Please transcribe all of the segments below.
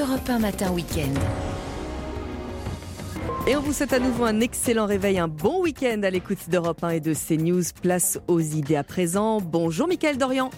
Europe 1 Matin Week-end. Et on vous souhaite à nouveau un excellent réveil, un bon week-end à l'écoute d'Europe 1 et de CNews. Place aux idées à présent. Bonjour Mickaël Dorian.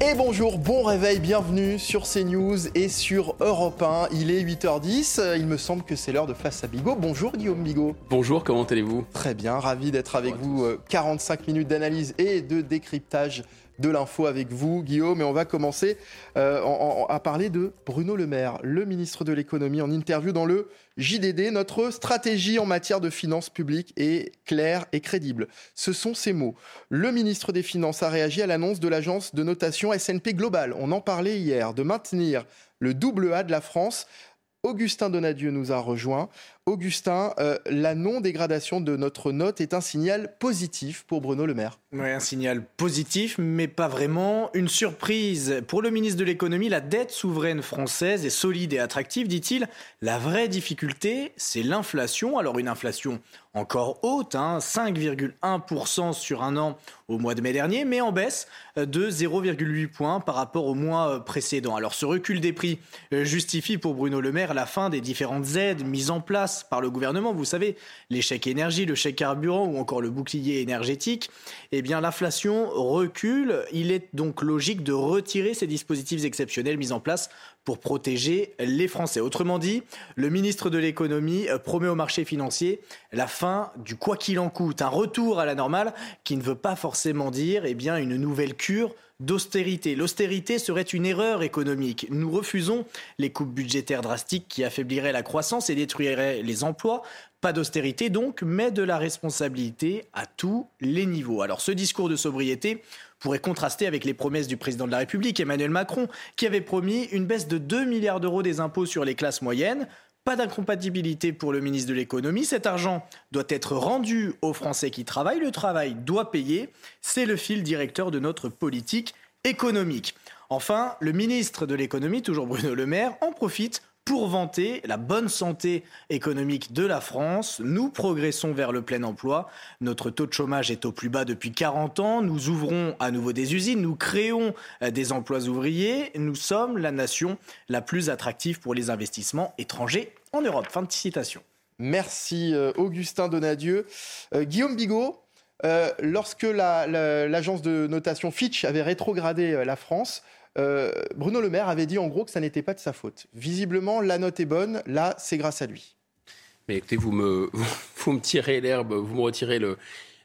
Et bonjour, bon réveil, bienvenue sur CNews et sur Europe 1. Il est 8h10, il me semble que c'est l'heure de Face à Bigot. Bonjour Guillaume Bigot. Bonjour, comment allez-vous? Très bien, ravi d'être avec vous. 45 minutes d'analyse et de décryptage de l'info avec vous, Guillaume. Et on va commencer euh, à parler de Bruno Le Maire, le ministre de l'économie, en interview dans le JDD. Notre stratégie en matière de finances publiques est claire et crédible. Ce sont ces mots. Le ministre des Finances a réagi à l'annonce de l'agence de notation S&P Global. On en parlait hier, de maintenir le double A de la France Augustin Donadieu nous a rejoint. Augustin, euh, la non-dégradation de notre note est un signal positif pour Bruno Le Maire. Oui, un signal positif, mais pas vraiment. Une surprise. Pour le ministre de l'économie, la dette souveraine française est solide et attractive, dit-il. La vraie difficulté, c'est l'inflation. Alors une inflation encore haute, 5,1% hein, sur un an au mois de mai dernier, mais en baisse de 0,8 points par rapport au mois précédent. Alors ce recul des prix euh, justifie pour Bruno Le Maire la fin des différentes aides mises en place par le gouvernement. Vous savez, chèques énergie, le chèque carburant ou encore le bouclier énergétique. Eh bien l'inflation recule. Il est donc logique de retirer ces dispositifs exceptionnels mis en place pour protéger les Français. Autrement dit, le ministre de l'économie euh, promet au marché financier la fin du quoi qu'il en coûte, un retour à la normale qui ne veut pas forcément dire eh bien, une nouvelle cure d'austérité. L'austérité serait une erreur économique. Nous refusons les coupes budgétaires drastiques qui affaibliraient la croissance et détruiraient les emplois. Pas d'austérité donc, mais de la responsabilité à tous les niveaux. Alors ce discours de sobriété pourrait contraster avec les promesses du président de la République, Emmanuel Macron, qui avait promis une baisse de 2 milliards d'euros des impôts sur les classes moyennes. Pas d'incompatibilité pour le ministre de l'économie. Cet argent doit être rendu aux Français qui travaillent. Le travail doit payer. C'est le fil directeur de notre politique économique. Enfin, le ministre de l'économie, toujours Bruno Le Maire, en profite pour vanter la bonne santé économique de la France. Nous progressons vers le plein emploi. Notre taux de chômage est au plus bas depuis 40 ans. Nous ouvrons à nouveau des usines. Nous créons euh, des emplois ouvriers. Nous sommes la nation la plus attractive pour les investissements étrangers en Europe. Fin de citation. Merci euh, Augustin Donadieu. Euh, Guillaume Bigot, lorsque l'agence de notation Fitch avait rétrogradé la France, euh, Bruno Le Maire avait dit en gros que ça n'était pas de sa faute. Visiblement, la note est bonne. Là, c'est grâce à lui. Mais écoutez, vous me, vous me tirez l'herbe, vous me retirez le,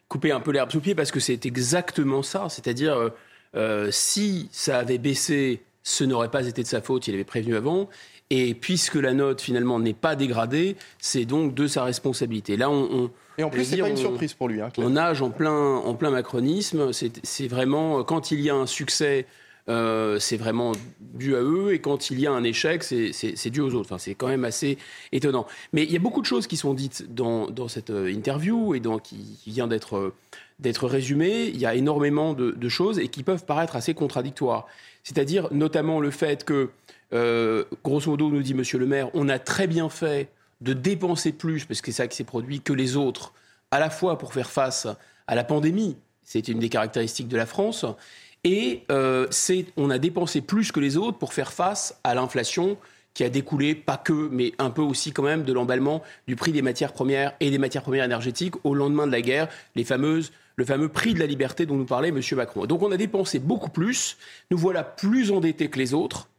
coupez un peu l'herbe sous pied parce que c'est exactement ça. C'est-à-dire, euh, euh, si ça avait baissé, ce n'aurait pas été de sa faute. Il avait prévenu avant. Et puisque la note finalement n'est pas dégradée, c'est donc de sa responsabilité. Là, on, et en plus, c'est pas une surprise pour lui. Hein, on nage en plein, en plein macronisme. C'est vraiment quand il y a un succès euh, c'est vraiment dû à eux. Et quand il y a un échec, c'est dû aux autres. Enfin, c'est quand même assez étonnant. Mais il y a beaucoup de choses qui sont dites dans, cette euh, interview et dans, qui, vient d'être d'être résumée. Il y a énormément de, choses et qui peuvent paraître assez contradictoires. C'est-à-dire notamment le fait que, euh, grosso modo, nous dit Monsieur le maire, on a très bien fait de dépenser plus, parce que c'est ça qui s'est produit, que les autres, à la fois pour faire face à la pandémie, c'est une des caractéristiques de la France, et euh, on a dépensé plus que les autres pour faire face à l'inflation qui a découlé, pas que, mais un peu aussi quand même, de l'emballement du prix des matières premières et des matières premières énergétiques au lendemain de la guerre, les fameuses, le fameux prix de la liberté dont nous parlait M. Macron. Donc on a dépensé beaucoup plus, nous voilà plus endettés que les autres,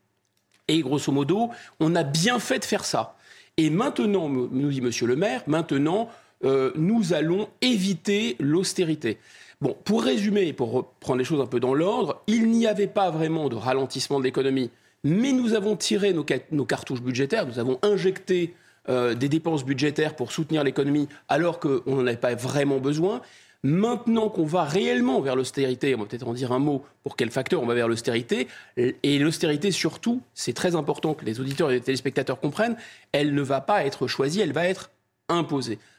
et grosso modo, on a bien fait de faire ça. Et maintenant, nous dit M. le maire, maintenant, euh, nous allons éviter l'austérité. Bon, pour résumer, pour reprendre les choses un peu dans l'ordre, il n'y avait pas vraiment de ralentissement de l'économie, mais nous avons tiré nos, cartouches budgétaires, nous avons injecté euh, des dépenses budgétaires pour soutenir l'économie alors qu'on n'en avait pas vraiment besoin. Maintenant qu'on va réellement vers l'austérité, on va peut-être en dire un mot pour quel facteur on va vers l'austérité. Et l'austérité, surtout, c'est très important que les auditeurs et les téléspectateurs comprennent, elle ne va pas être choisie, elle va être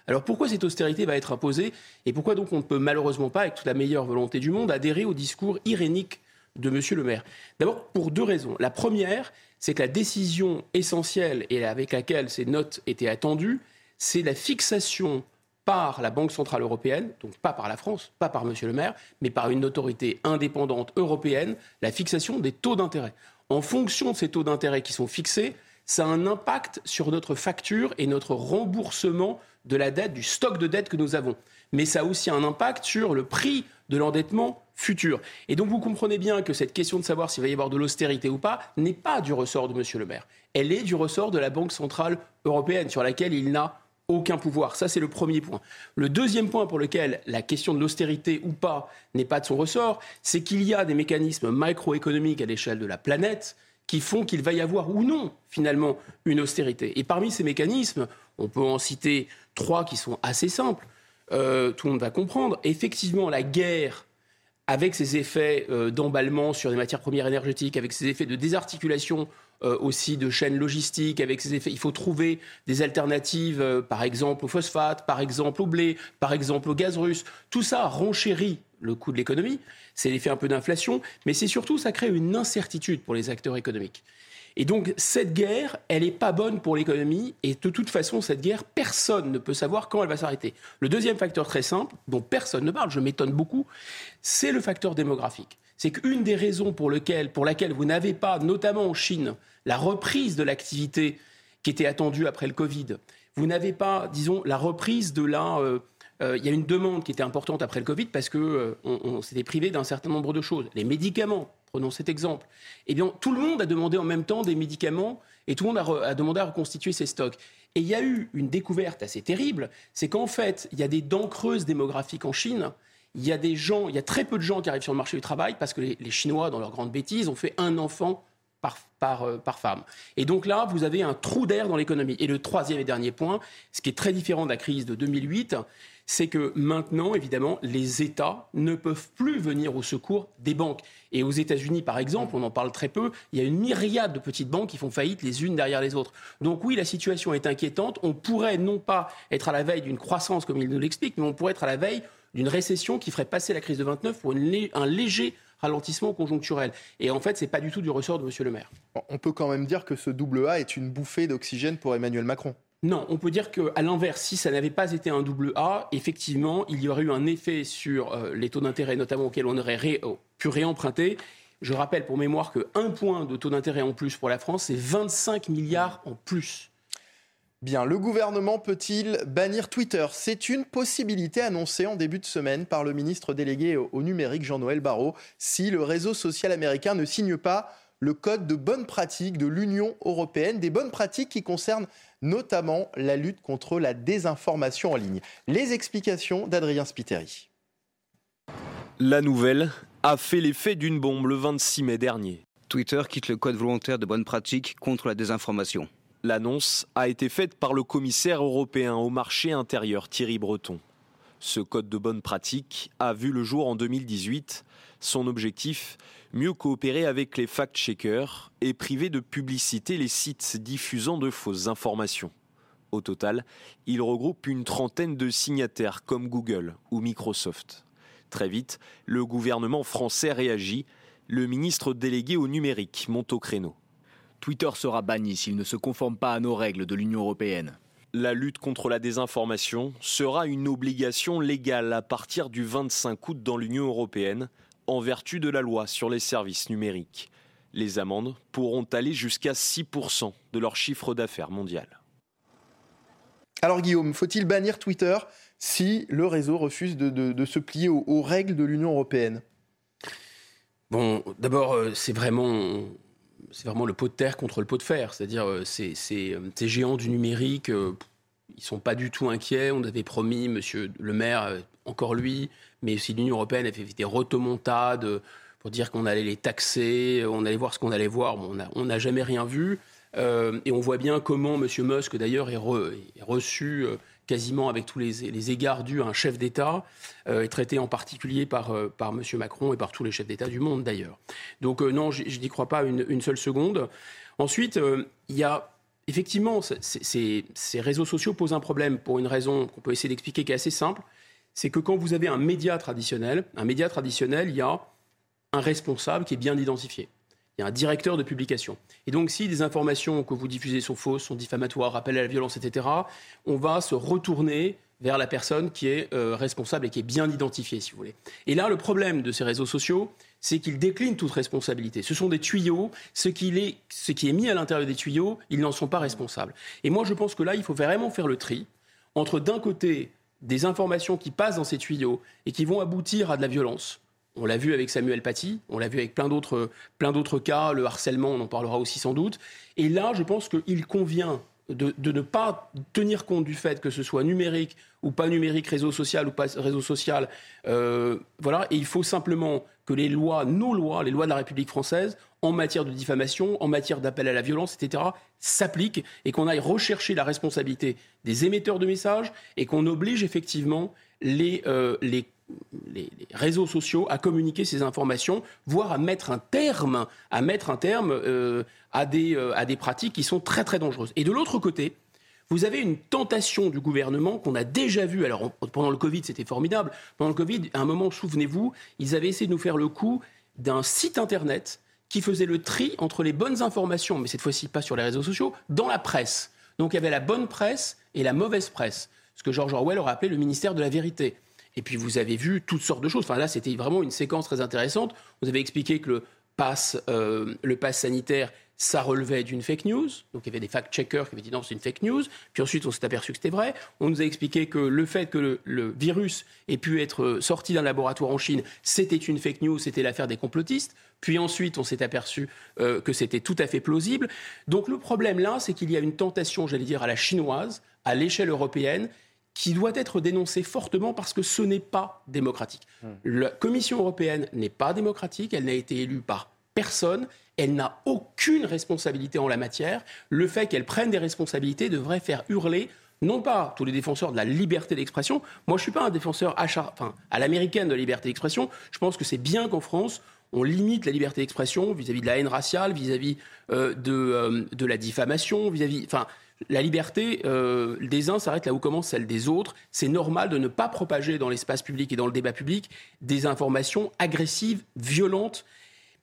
Alors pourquoi cette austérité va être imposée et pourquoi donc on ne peut malheureusement pas, avec toute la meilleure volonté du monde, adhérer au discours irénique de M. le maire? D'abord pour deux raisons. La première, c'est que la décision essentielle et avec laquelle ces notes étaient attendues, c'est la fixation par la Banque Centrale Européenne, donc pas par la France, pas par M. le maire, mais par une autorité indépendante européenne, la fixation des taux d'intérêt. En fonction de ces taux d'intérêt qui sont fixés, ça a un impact sur notre facture et notre remboursement de la dette, du stock de dette que nous avons. Mais ça a aussi un impact sur le prix de l'endettement futur. Et donc vous comprenez bien que cette question de savoir s'il va y avoir de l'austérité ou pas n'est pas du ressort de M. le maire. Elle est du ressort de la Banque Centrale Européenne, sur laquelle il n'a aucun pouvoir. Ça, c'est le premier point. Le deuxième point pour lequel la question de l'austérité ou pas n'est pas de son ressort, c'est qu'il y a des mécanismes macroéconomiques à l'échelle de la planète qui font qu'il va y avoir ou non, finalement, une austérité. Et parmi ces mécanismes, on peut en citer trois qui sont assez simples. Euh, tout le monde va comprendre. Effectivement, la guerre avec ses effets euh, d'emballement sur les matières premières énergétiques, avec ses effets de désarticulation euh, aussi de chaînes logistiques, avec ses effets. Il faut trouver des alternatives, par exemple au phosphate, par exemple au blé, par exemple au gaz russe. Tout ça renchérit le coût de l'économie. C'est l'effet un peu d'inflation, mais c'est surtout, ça crée une incertitude pour les acteurs économiques. Et donc cette guerre, elle n'est pas bonne pour l'économie. Et de toute façon, cette guerre, personne ne peut savoir quand elle va s'arrêter. Le deuxième facteur très simple, dont personne ne parle, je m'étonne beaucoup, c'est le facteur démographique. C'est qu'une des raisons pour, lequel, pour laquelle vous n'avez pas, notamment en Chine, la reprise de l'activité qui était attendue après le Covid, vous n'avez pas, disons, la reprise de la... Euh, euh, il y a une demande qui était importante après le Covid parce qu'on euh, s'était privé d'un certain nombre de choses. Les médicaments, Prenons cet exemple. Eh bien, tout le monde a demandé en même temps des médicaments et tout le monde a, demandé à reconstituer ses stocks. Et il y a eu une découverte assez terrible, c'est qu'en fait, il y a des dents creuses démographiques en Chine. Il y a des gens, il y a très peu de gens qui arrivent sur le marché du travail parce que les, Chinois, dans leur grande bêtise, ont fait un enfant par, par, euh, par, femme. Et donc là, vous avez un trou d'air dans l'économie. Et le troisième et dernier point, ce qui est très différent de la crise de 2008, c'est que maintenant, évidemment, les États ne peuvent plus venir au secours des banques. Et aux États-Unis, par exemple, on en parle très peu, il y a une myriade de petites banques qui font faillite les unes derrière les autres. Donc oui, la situation est inquiétante. On pourrait non pas être à la veille d'une croissance, comme il nous l'explique, mais on pourrait être à la veille d'une récession qui ferait passer la crise de 29 pour un léger ralentissement conjoncturel. Et en fait, ce n'est pas du tout du ressort de M. le maire. On peut quand même dire que ce double A est une bouffée d'oxygène pour Emmanuel Macron. Non, on peut dire qu'à l'inverse, si ça n'avait pas été un double A, effectivement, il y aurait eu un effet sur euh, les taux d'intérêt, notamment auxquels on aurait euh, pu réemprunter. Je rappelle pour mémoire que un point de taux d'intérêt en plus pour la France, c'est 25 milliards en plus. Bien, le gouvernement peut-il bannir Twitter? C'est une possibilité annoncée en début de semaine par le ministre délégué au numérique Jean-Noël Barrot si le réseau social américain ne signe pas le code de bonnes pratiques de l'Union européenne, des bonnes pratiques qui concernent notamment la lutte contre la désinformation en ligne. Les explications d'Adrien Spiteri. La nouvelle a fait l'effet d'une bombe le 26 mai dernier. Twitter quitte le code volontaire de bonnes pratiques contre la désinformation. L'annonce a été faite par le commissaire européen au marché intérieur Thierry Breton. Ce code de bonnes pratiques a vu le jour en 2018. Son objectif mieux coopérer avec les fact-checkers et priver de publicité les sites diffusant de fausses informations. Au total, il regroupe une trentaine de signataires comme Google ou Microsoft. Très vite, le gouvernement français réagit. Le ministre délégué au numérique monte au créneau. Twitter sera banni s'il ne se conforme pas à nos règles de l'Union européenne. La lutte contre la désinformation sera une obligation légale à partir du 25 août dans l'Union européenne, en vertu de la loi sur les services numériques. Les amendes pourront aller jusqu'à 6% de leur chiffre d'affaires mondial. Alors Guillaume, faut-il bannir Twitter si le réseau refuse de, se plier aux, règles de l'Union européenne? Bon, d'abord, euh, c'est vraiment, c'est vraiment le pot de terre contre le pot de fer. C'est-à-dire, euh, ces, euh, ces, géants du numérique, ils ne sont pas du tout inquiets. On avait promis, monsieur le maire, encore lui, mais aussi l'Union européenne a fait des rotomontades pour dire qu'on allait les taxer, on allait voir ce qu'on allait voir. on n'a jamais rien vu. Euh, et on voit bien comment M. Musk, d'ailleurs, est, reçu euh, quasiment avec tous les, égards dus à un chef d'État, euh, est traité en particulier par, M. Macron et par tous les chefs d'État du monde, d'ailleurs. Donc non, je, n'y crois pas une, seule seconde. Ensuite, il y a effectivement, ces réseaux sociaux posent un problème pour une raison qu'on peut essayer d'expliquer qui est assez simple c'est que quand vous avez un média traditionnel, un média traditionnel, il y a un responsable qui est bien identifié. Il y a un directeur de publication. Et donc, si des informations que vous diffusez sont fausses, sont diffamatoires, rappellent à la violence, etc., on va se retourner vers la personne qui est euh, responsable et qui est bien identifiée, si vous voulez. Et là, le problème de ces réseaux sociaux, c'est qu'ils déclinent toute responsabilité. Ce sont des tuyaux. Ce qui est, ce qui est mis à l'intérieur des tuyaux, ils n'en sont pas responsables. Et moi, je pense que là, il faut vraiment faire le tri entre, d'un côté, des informations qui passent dans ces tuyaux et qui vont aboutir à de la violence. On l'a vu avec Samuel Paty, on l'a vu avec plein d'autres, plein d'autres cas, le harcèlement, on en parlera aussi sans doute. Et là, je pense qu'il convient de, ne pas tenir compte du fait que ce soit numérique ou pas numérique, réseau social ou pas réseau social. Euh, voilà, et il faut simplement que les lois, nos lois, les lois de la République française, en matière de diffamation, en matière d'appel à la violence, etc., s'appliquent et qu'on aille rechercher la responsabilité des émetteurs de messages et qu'on oblige effectivement les, euh, les les, réseaux sociaux à communiquer ces informations, voire à mettre un terme, à mettre un terme euh, à, des, euh, à des pratiques qui sont très très dangereuses. Et de l'autre côté, vous avez une tentation du gouvernement qu'on a déjà vue. Alors pendant le Covid, c'était formidable. Pendant le Covid, à un moment, souvenez-vous, ils avaient essayé de nous faire le coup d'un site internet qui faisait le tri entre les bonnes informations, mais cette fois-ci pas sur les réseaux sociaux, dans la presse. Donc il y avait la bonne presse et la mauvaise presse, ce que George Orwell aurait appelé le ministère de la vérité. Et puis vous avez vu toutes sortes de choses. Enfin là, c'était vraiment une séquence très intéressante. Vous avez expliqué que le pass, euh, le pass sanitaire, ça relevait d'une fake news. Donc il y avait des fact-checkers qui avaient dit non, c'est une fake news. Puis ensuite, on s'est aperçu que c'était vrai. On nous a expliqué que le fait que le, virus ait pu être sorti d'un laboratoire en Chine, c'était une fake news, c'était l'affaire des complotistes. Puis ensuite, on s'est aperçu euh, que c'était tout à fait plausible. Donc le problème là, c'est qu'il y a une tentation, j'allais dire, à la chinoise, à l'échelle européenne, qui doit être dénoncé fortement parce que ce n'est pas démocratique. Hmm. La Commission européenne n'est pas démocratique, elle n'a été élue par personne, elle n'a aucune responsabilité en la matière. Le fait qu'elle prenne des responsabilités devrait faire hurler non pas tous les défenseurs de la liberté d'expression. Moi, je ne suis pas un défenseur à l'américaine de la liberté d'expression. Je pense que c'est bien qu'en France, on limite la liberté d'expression vis-à-vis de la haine raciale, vis-à-vis euh, de, euh, de, la diffamation, vis-à-vis. Enfin, la liberté euh, des uns s'arrête là où commence celle des autres. C'est normal de ne pas propager dans l'espace public et dans le débat public des informations agressives, violentes,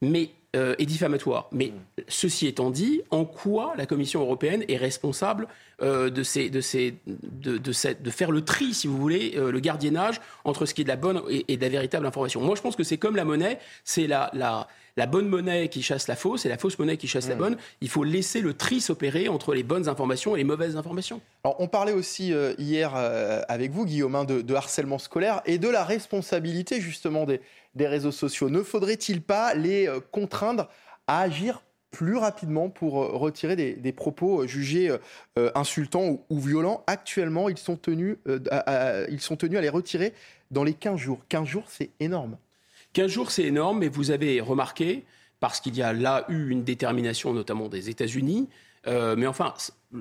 mais euh, et diffamatoires. Mais mm. ceci étant dit, en quoi la Commission européenne est responsable euh, de, ces, de, ces, de, de, faire le tri, si vous voulez, le gardiennage entre ce qui est de la bonne et, et de la véritable information? Moi, je pense que c'est comme la monnaie, c'est la, la la bonne monnaie qui chasse la fausse et la fausse monnaie qui chasse la bonne. Il faut laisser le tri s'opérer entre les bonnes informations et les mauvaises informations. Alors, on parlait aussi euh, hier euh, avec vous, Guillaume, hein, de, harcèlement scolaire et de la responsabilité justement des, réseaux sociaux. Ne faudrait-il pas les euh, contraindre à agir plus rapidement pour retirer des, propos jugés insultants ou, violents? Actuellement, ils sont, tenus, ils sont tenus à les retirer dans les 15 jours. 15 jours, c'est énorme. 15 jours, c'est énorme, mais vous avez remarqué, parce qu'il y a là eu une détermination notamment des États-Unis, euh, mais enfin,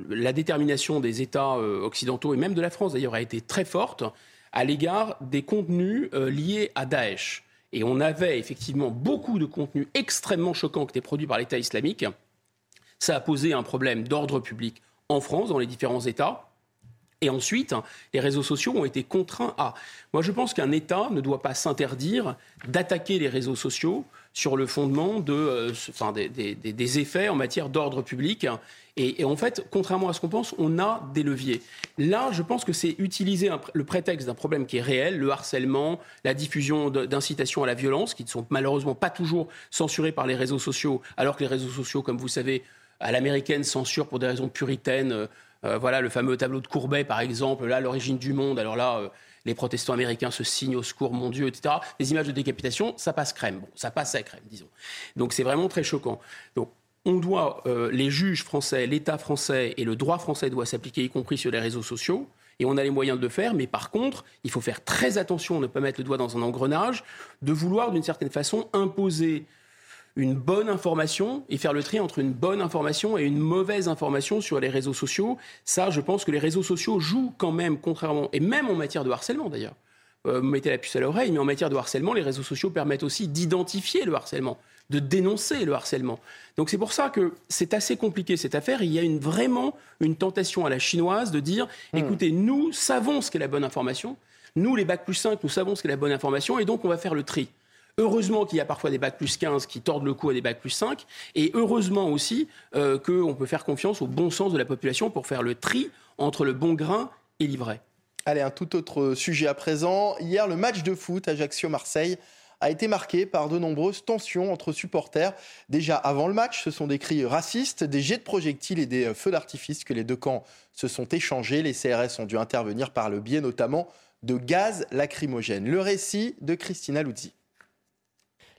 la détermination des États euh, occidentaux et même de la France d'ailleurs a été très forte à l'égard des contenus euh, liés à Daesh. Et on avait effectivement beaucoup de contenus extrêmement choquants qui étaient produits par l'État islamique. Ça a posé un problème d'ordre public en France, dans les différents États. Et ensuite, les réseaux sociaux ont été contraints à. Moi, je pense qu'un État ne doit pas s'interdire d'attaquer les réseaux sociaux sur le fondement de, euh, enfin, des, effets en matière d'ordre public. Et, en fait, contrairement à ce qu'on pense, on a des leviers. Là, je pense que c'est utiliser le prétexte d'un problème qui est réel, le harcèlement, la diffusion d'incitations à la violence, qui ne sont malheureusement pas toujours censurées par les réseaux sociaux, alors que les réseaux sociaux, comme vous savez, à l'américaine, censurent pour des raisons puritaines euh, voilà le fameux tableau de Courbet, par exemple, là, l'origine du monde. Alors là, euh, les protestants américains se signent au secours, mon Dieu, etc. Des images de décapitation, ça passe crème. Bon, ça passe à crème, disons. Donc c'est vraiment très choquant. Donc on doit, euh, les juges français, l'État français et le droit français doivent s'appliquer, y compris sur les réseaux sociaux. Et on a les moyens de le faire, mais par contre, il faut faire très attention, ne pas mettre le doigt dans un engrenage, de vouloir d'une certaine façon imposer une bonne information et faire le tri entre une bonne information et une mauvaise information sur les réseaux sociaux. Ça, je pense que les réseaux sociaux jouent quand même, contrairement, et même en matière de harcèlement d'ailleurs. Euh, vous mettez la puce à l'oreille, mais en matière de harcèlement, les réseaux sociaux permettent aussi d'identifier le harcèlement, de dénoncer le harcèlement. Donc c'est pour ça que c'est assez compliqué cette affaire. Il y a une, vraiment une tentation à la chinoise de dire, hmm. écoutez, nous savons ce qu'est la bonne information. Nous, les bacs plus 5, nous savons ce qu'est la bonne information, et donc on va faire le tri. Heureusement qu'il y a parfois des bacs plus 15 qui tordent le cou à des bacs plus 5. Et heureusement aussi euh, qu'on peut faire confiance au bon sens de la population pour faire le tri entre le bon grain et l'ivraie. Allez, un tout autre sujet à présent. Hier, le match de foot Ajaccio-Marseille a été marqué par de nombreuses tensions entre supporters. Déjà avant le match, ce sont des cris racistes, des jets de projectiles et des feux d'artifice que les deux camps se sont échangés. Les CRS ont dû intervenir par le biais notamment de gaz lacrymogène. Le récit de Christina Luzzi.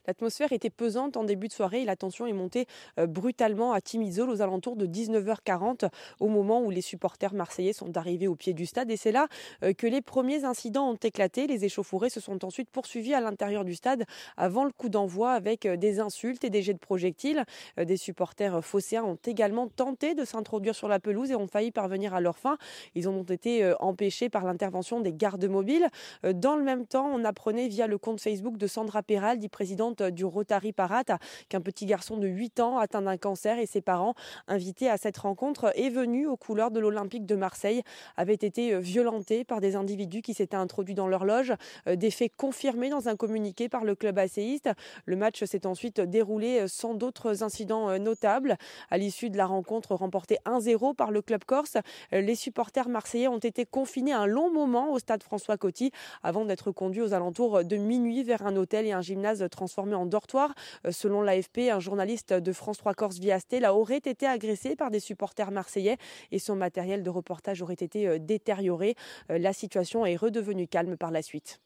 L'atmosphère était pesante en début de soirée et la tension est montée euh, brutalement à Timizol aux alentours de 19h40 au moment où les supporters marseillais sont arrivés au pied du stade. Et c'est là euh, que les premiers incidents ont éclaté. Les échauffourées se sont ensuite poursuivis à l'intérieur du stade avant le coup d'envoi avec euh, des insultes et des jets de projectiles. Des supporters phocéens ont également tenté de s'introduire sur la pelouse et ont failli parvenir à leur fin. Ils ont été empêchés par l'intervention des gardes mobiles. Dans le même temps, on apprenait via le compte Facebook de Sandra Peraldi, présidente du Rotary Parade qu'un petit garçon de 8 ans atteint d'un cancer et ses parents, invités à cette rencontre et venus aux couleurs de l'Olympique de Marseille, avaient été euh, violentés par des individus qui s'étaient introduits dans leur loge. Euh, des faits confirmés dans un communiqué par le club asséiste. Le match s'est ensuite déroulé euh, sans d'autres incidents notables. À l'issue de la rencontre remportée 1-0 par le club corse, les supporters marseillais ont été confinés un long moment au stade François Coty avant d'être conduits aux alentours de minuit vers un hôtel et un gymnase transformé en dortoir. Euh, selon l'AFP, un journaliste de France 3 Corse Viasté aurait été agressé par des supporters marseillais et son matériel de reportage aurait été euh, détérioré. Euh, la situation est redevenue calme par la suite.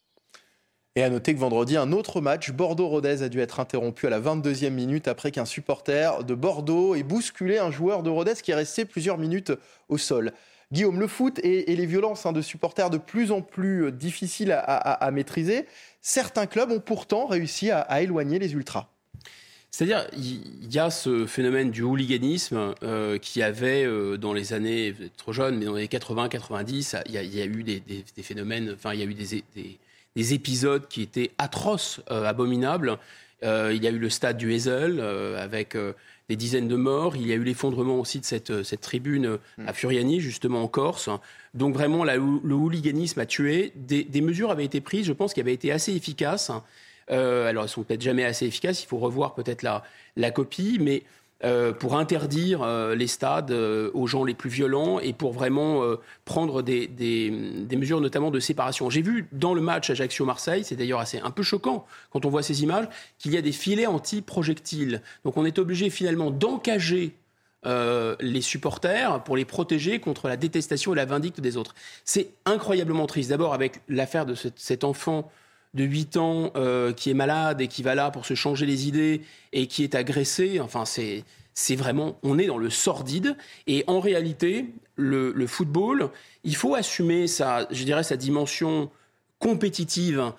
Et à noter que vendredi, un autre match, Bordeaux-Rodez, a dû être interrompu à la 22e minute après qu'un supporter de Bordeaux ait bousculé un joueur de Rodez qui est resté plusieurs minutes au sol. Guillaume, le foot et, les violences hein, de supporters de plus en plus difficiles à maîtriser. Certains clubs ont pourtant réussi à, éloigner les ultras. C'est-à-dire, il y a ce phénomène du hooliganisme euh, qui avait euh, dans les années, vous êtes trop jeune, mais dans les 80-90, il, y, a eu des, phénomènes, enfin, il y a eu des, épisodes qui étaient atroces, euh, abominables. il y a eu le stade du Hazel avec des dizaines de morts. Il y a eu l'effondrement aussi de cette, cette tribune à hmm. Furiani, justement en Corse. Donc vraiment, le hooliganisme a tué. Des, mesures avaient été prises, je pense, qui avaient été assez efficaces. Euh, alors, elles sont peut-être jamais assez efficaces. Il faut revoir peut-être la, la copie, mais euh, pour interdire euh, les stades aux gens les plus violents et pour vraiment prendre des, des, mesures notamment de séparation. J'ai vu dans le match Ajaccio-Marseille, c'est d'ailleurs assez un peu choquant quand on voit ces images, qu'il y a des filets anti-projectiles. Donc on est obligé finalement d'encager euh, les supporters pour les protéger contre la détestation et la vindicte des autres. C'est incroyablement triste. D'abord avec l'affaire de cet enfant de 8 ans euh, qui est malade et qui va là pour se changer les idées et qui est agressé. Enfin, c'est c'est vraiment, on est dans le sordide. Et en réalité, le, football, il faut assumer sa, je dirais, sa dimension compétitive.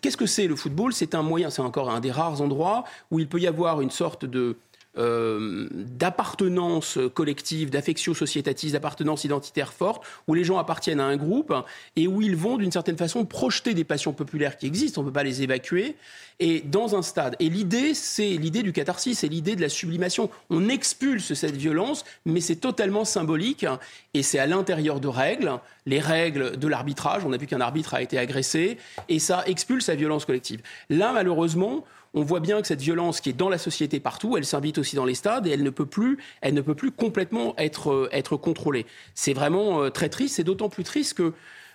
Qu'est-ce que c'est le football? C'est un moyen, c'est encore un des rares endroits où il peut y avoir une sorte de euh, d'appartenance collective, d'affection sociétative, d'appartenance identitaire forte, où les gens appartiennent à un groupe et où ils vont d'une certaine façon projeter des passions populaires qui existent, on ne peut pas les évacuer, et dans un stade. Et l'idée, c'est l'idée du catharsis, c'est l'idée de la sublimation. On expulse cette violence, mais c'est totalement symbolique, et c'est à l'intérieur de règles, les règles de l'arbitrage, on a vu qu'un arbitre a été agressé, et ça expulse la violence collective. Là, malheureusement, on voit bien que cette violence qui est dans la société partout, elle s'invite aussi dans les stades et elle ne peut plus, elle ne peut plus complètement être, euh, être contrôlée. C'est vraiment euh, très triste. C'est d'autant plus triste que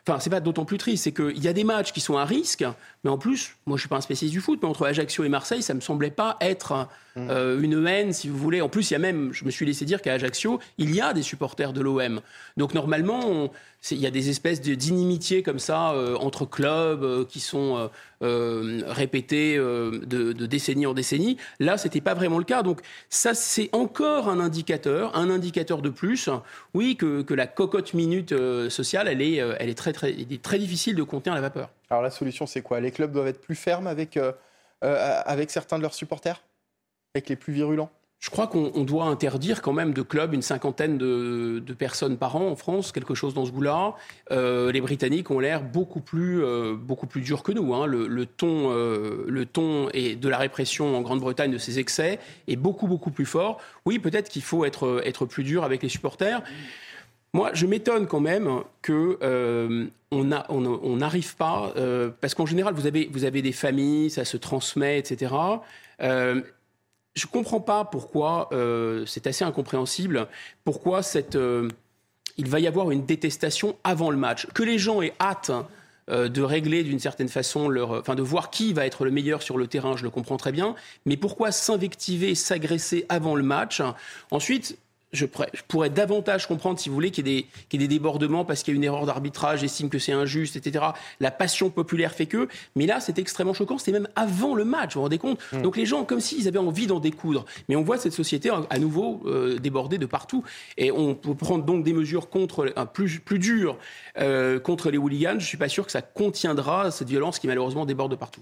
Enfin, c'est pas d'autant plus triste, c'est qu'il y a des matchs qui sont à risque, mais en plus, moi je suis pas un spécialiste du foot, mais entre Ajaccio et Marseille, ça me semblait pas être mmh. euh, une haine, si vous voulez. En plus, il y a même, je me suis laissé dire qu'à Ajaccio, il y a des supporters de l'OM. Donc normalement, il y a des espèces d'inimitiés comme ça euh, entre clubs euh, qui sont euh, répétés de, décennie en décennie. Là, c'était pas vraiment le cas. Donc ça, c'est encore un indicateur, un indicateur de plus, oui, que, que la cocotte minute sociale, elle est, elle est très, très, est très difficile de contenir la vapeur. Alors la solution, c'est quoi? Les clubs doivent être plus fermes avec, avec certains de leurs supporters? Avec les plus virulents je crois qu'on doit interdire quand même de clubs une cinquantaine de, personnes par an en France, quelque chose dans ce goût-là. Euh, les Britanniques ont l'air beaucoup plus euh, plus durs que nous. Hein. Le, ton euh, le ton et de la répression en Grande-Bretagne de ces excès est beaucoup beaucoup plus fort. Oui, peut-être qu'il faut être être plus dur avec les supporters. Moi, je m'étonne quand même que on n'arrive pas, parce qu'en général, vous avez, vous avez des familles, ça se transmet, etc je ne comprends pas pourquoi, euh, c'est assez incompréhensible, pourquoi. Euh, il va y avoir une détestation avant le match. Que les gens aient hâte euh, de régler d'une certaine façon leur, enfin de voir qui va être le meilleur sur le terrain, je le comprends très bien. Mais pourquoi s'invectiver, s'agresser avant le match? Ensuite, je, pourrais davantage comprendre, si vous voulez, qu'il y, ait des débordements parce qu'il y a une erreur d'arbitrage, estime que c'est injuste, etc. La passion populaire fait que. Mais là, c'est extrêmement choquant. C'était même avant le match, vous vous rendez compte mm. Donc les gens, comme s'ils avaient envie d'en découdre. Mais on voit cette société à nouveau euh, débordée de partout. Et on peut prendre donc des mesures contre, plus, plus dures euh, contre les hooligans. Je ne suis pas sûr que ça contiendra cette violence qui malheureusement déborde de partout.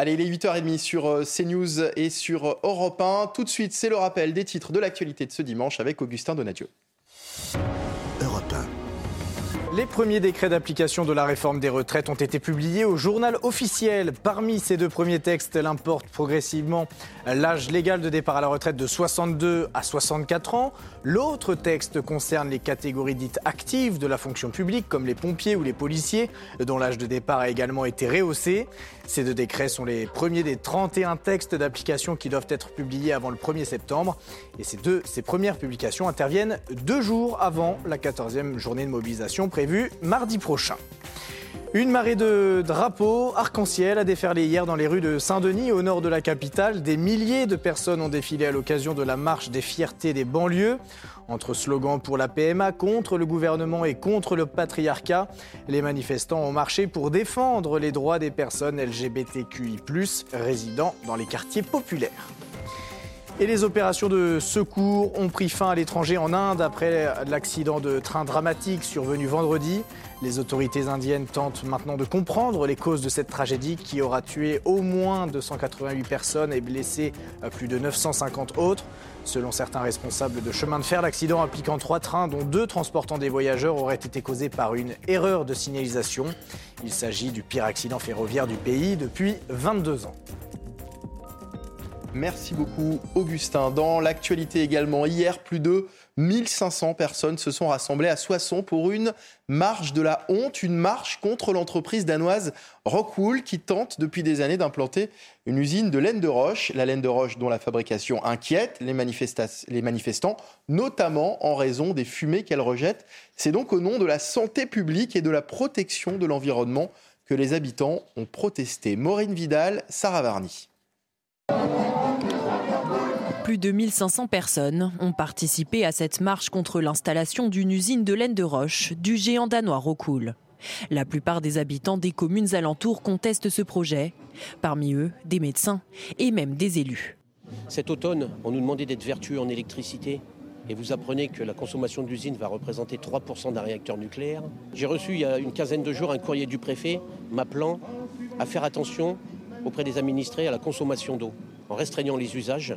Allez, il est 8h30 sur euh, CNews et sur Europe 1. Tout de suite, c'est le rappel des titres de l'actualité de ce dimanche avec Augustin Donadieu. Les premiers décrets d'application de la réforme des retraites ont été publiés au journal officiel. Parmi ces deux premiers textes, elle importe progressivement l'âge légal de départ à la retraite de 62 à 64 ans. L'autre texte concerne les catégories dites actives de la fonction publique, comme les pompiers ou les policiers, dont l'âge de départ a également été rehaussé. Ces deux décrets sont les premiers des 31 textes d'application qui doivent être publiés avant le 1er septembre. Et ces, deux, premières publications interviennent deux jours avant la 14e journée de mobilisation prévue mardi prochain. Une marée de drapeaux arc-en-ciel a déferlé hier dans les rues de Saint-Denis, au nord de la capitale. Des milliers de personnes ont défilé à l'occasion de la marche des fiertés des banlieues. Entre slogans pour la PMA, contre le gouvernement et contre le patriarcat, les manifestants ont marché pour défendre les droits des personnes LGBTQI, résidant dans les quartiers populaires. Et les opérations de secours ont pris fin à l'étranger en Inde après l'accident de train dramatique survenu vendredi. Les autorités indiennes tentent maintenant de comprendre les causes de cette tragédie qui aura tué au moins 288 personnes et blessé plus de 950 autres. Selon certains responsables de chemin de fer, l'accident impliquant trois trains, dont deux transportant des voyageurs, aurait été causé par une erreur de signalisation. Il s'agit du pire accident ferroviaire du pays depuis 22 ans. Merci beaucoup Augustin. Dans l'actualité également, hier, plus de 1500 personnes se sont rassemblées à Soissons pour une marche de la honte, une marche contre l'entreprise danoise Rockwool qui tente depuis des années d'implanter une usine de laine de roche. La laine de roche dont la fabrication inquiète les, les manifestants, notamment en raison des fumées qu'elle rejette. C'est donc au nom de la santé publique et de la protection de l'environnement que les habitants ont protesté. Maureen Vidal, Sarah Varny. Plus de 1500 personnes ont participé à cette marche contre l'installation d'une usine de laine de roche du géant danois Rockwool. La plupart des habitants des communes alentours contestent ce projet, parmi eux des médecins et même des élus. Cet automne, on nous demandait d'être vertueux en électricité et vous apprenez que la consommation de l'usine va représenter 3% d'un réacteur nucléaire. J'ai reçu il y a une quinzaine de jours un courrier du préfet m'appelant à faire attention auprès des administrés à la consommation d'eau en restreignant les usages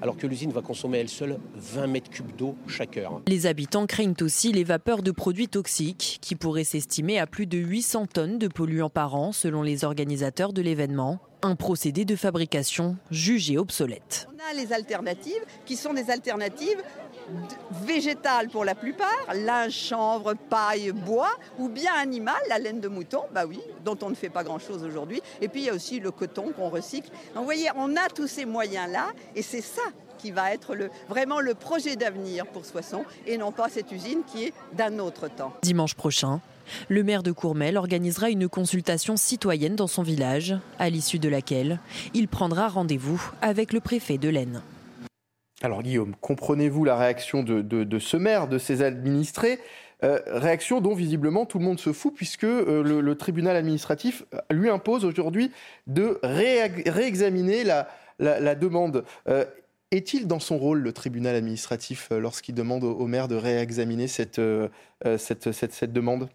alors que l'usine va consommer elle seule 20 mètres cubes d'eau chaque heure. Les habitants craignent aussi les vapeurs de produits toxiques qui pourraient s'estimer à plus de 800 tonnes de polluants par an selon les organisateurs de l'événement. Un procédé de fabrication jugé obsolète. On a les alternatives qui sont des alternatives végétale pour la plupart, linge, chanvre, paille, bois, ou bien animal, la laine de mouton, bah oui, dont on ne fait pas grand-chose aujourd'hui. Et puis il y a aussi le coton qu'on recycle. Vous voyez, on a tous ces moyens-là, et c'est ça qui va être vraiment le projet d'avenir pour Soissons, et non pas cette usine qui est d'un autre temps. Dimanche prochain, le maire de Courmel organisera une consultation citoyenne dans son village, à l'issue de laquelle il prendra rendez-vous avec le préfet de l'Aisne. Alors Guillaume, comprenez-vous la réaction de, ce maire, de ses administrés? Euh, réaction dont visiblement tout le monde se fout puisque euh, le, tribunal administratif euh, lui impose aujourd'hui de réexaminer la, demande. Est-il dans son rôle, le tribunal administratif, lorsqu'il demande au, maire de réexaminer cette, cette, demande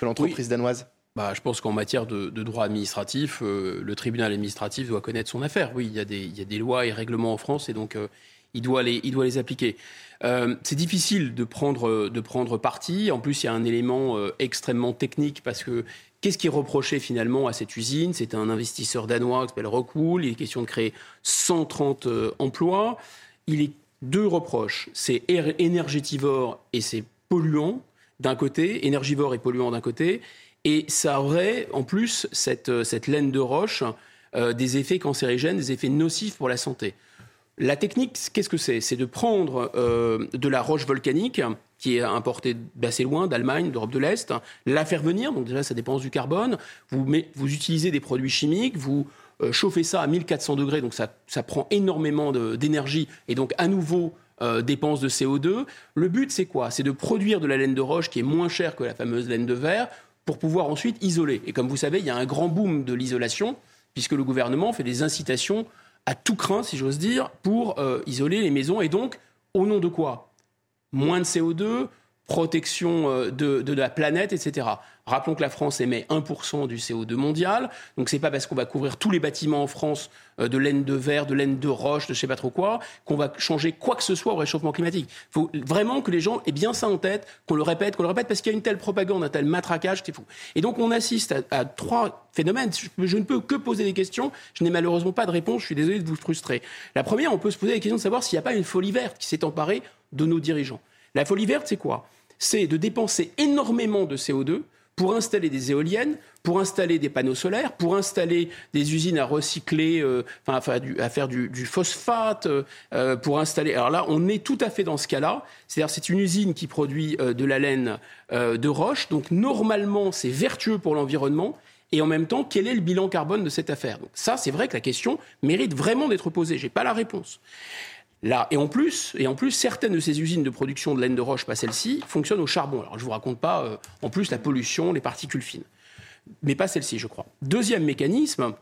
de l'entreprise danoise? Bah, je pense qu'en matière de, droit administratif, le tribunal administratif doit connaître son affaire. Oui, il y, a des, il y a des lois et règlements en France et donc il doit les, appliquer. Euh, c'est difficile de prendre, parti. En plus, il y a un élément euh, extrêmement technique parce que qu'est-ce qui est reproché finalement à cette usine? C'est un investisseur danois qui s'appelle Rockwool. Il est question de créer 130 euh, emplois. Il est deux reproches. C'est énergétivore et c'est polluant d'un côté, énergivore et polluant d'un côté. Et ça aurait en plus cette laine de roche des effets cancérigènes, des effets nocifs pour la santé. La technique, qu'est-ce que c'est? C'est de prendre euh, de la roche volcanique qui est importée d'assez loin, d'Allemagne, d'Europe de l'Est, la faire venir, donc déjà ça dépense du carbone, vous, vous utilisez des produits chimiques, vous euh, chauffez ça à 1400 degrés, donc ça, ça prend énormément d'énergie et donc à nouveau euh, dépense de CO2. Le but c'est quoi? C'est de produire de la laine de roche qui est moins chère que la fameuse laine de verre pour pouvoir ensuite isoler. Et comme vous savez, il y a un grand boom de l'isolation puisque le gouvernement fait des incitations à tout craint, si j'ose dire, pour euh, isoler les maisons. Et donc, au nom de quoi? Moins de CO2, protection euh, de, la planète, etc. Rappelons que la France émet 1% du CO2 mondial, donc c'est pas parce qu'on va couvrir tous les bâtiments en France euh, de laine de verre, de laine de roche, de je sais pas trop quoi, qu'on va changer quoi que ce soit au réchauffement climatique. Il faut vraiment que les gens aient bien ça en tête, qu'on le répète, qu'on le répète, parce qu'il y a une telle propagande, un tel matraquage, c'est fou. Et donc on assiste à, trois phénomènes. Je, ne peux que poser des questions. Je n'ai malheureusement pas de réponse. Je suis désolé de vous frustrer. La première, on peut se poser la question de savoir s'il n'y a pas une folie verte qui s'est emparée de nos dirigeants. La folie verte, c'est quoi? C'est de dépenser énormément de CO2 pour installer des éoliennes, pour installer des panneaux solaires, pour installer des usines à recycler, euh, à, faire du, phosphate, euh, euh, pour installer. Alors là, on est tout à fait dans ce cas-là. C'est-à-dire, c'est une usine qui produit de la laine de roche. Donc normalement, c'est vertueux pour l'environnement. Et en même temps, quel est le bilan carbone de cette affaire? Donc ça, c'est vrai que la question mérite vraiment d'être posée. J'ai pas la réponse. Et en plus, et en plus, certaines de ces usines de production de laine de roche, pas celle-ci, fonctionnent au charbon. Alors, je vous raconte pas, euh, en plus, la pollution, les particules fines, mais pas celle-ci, je crois. Deuxième mécanisme,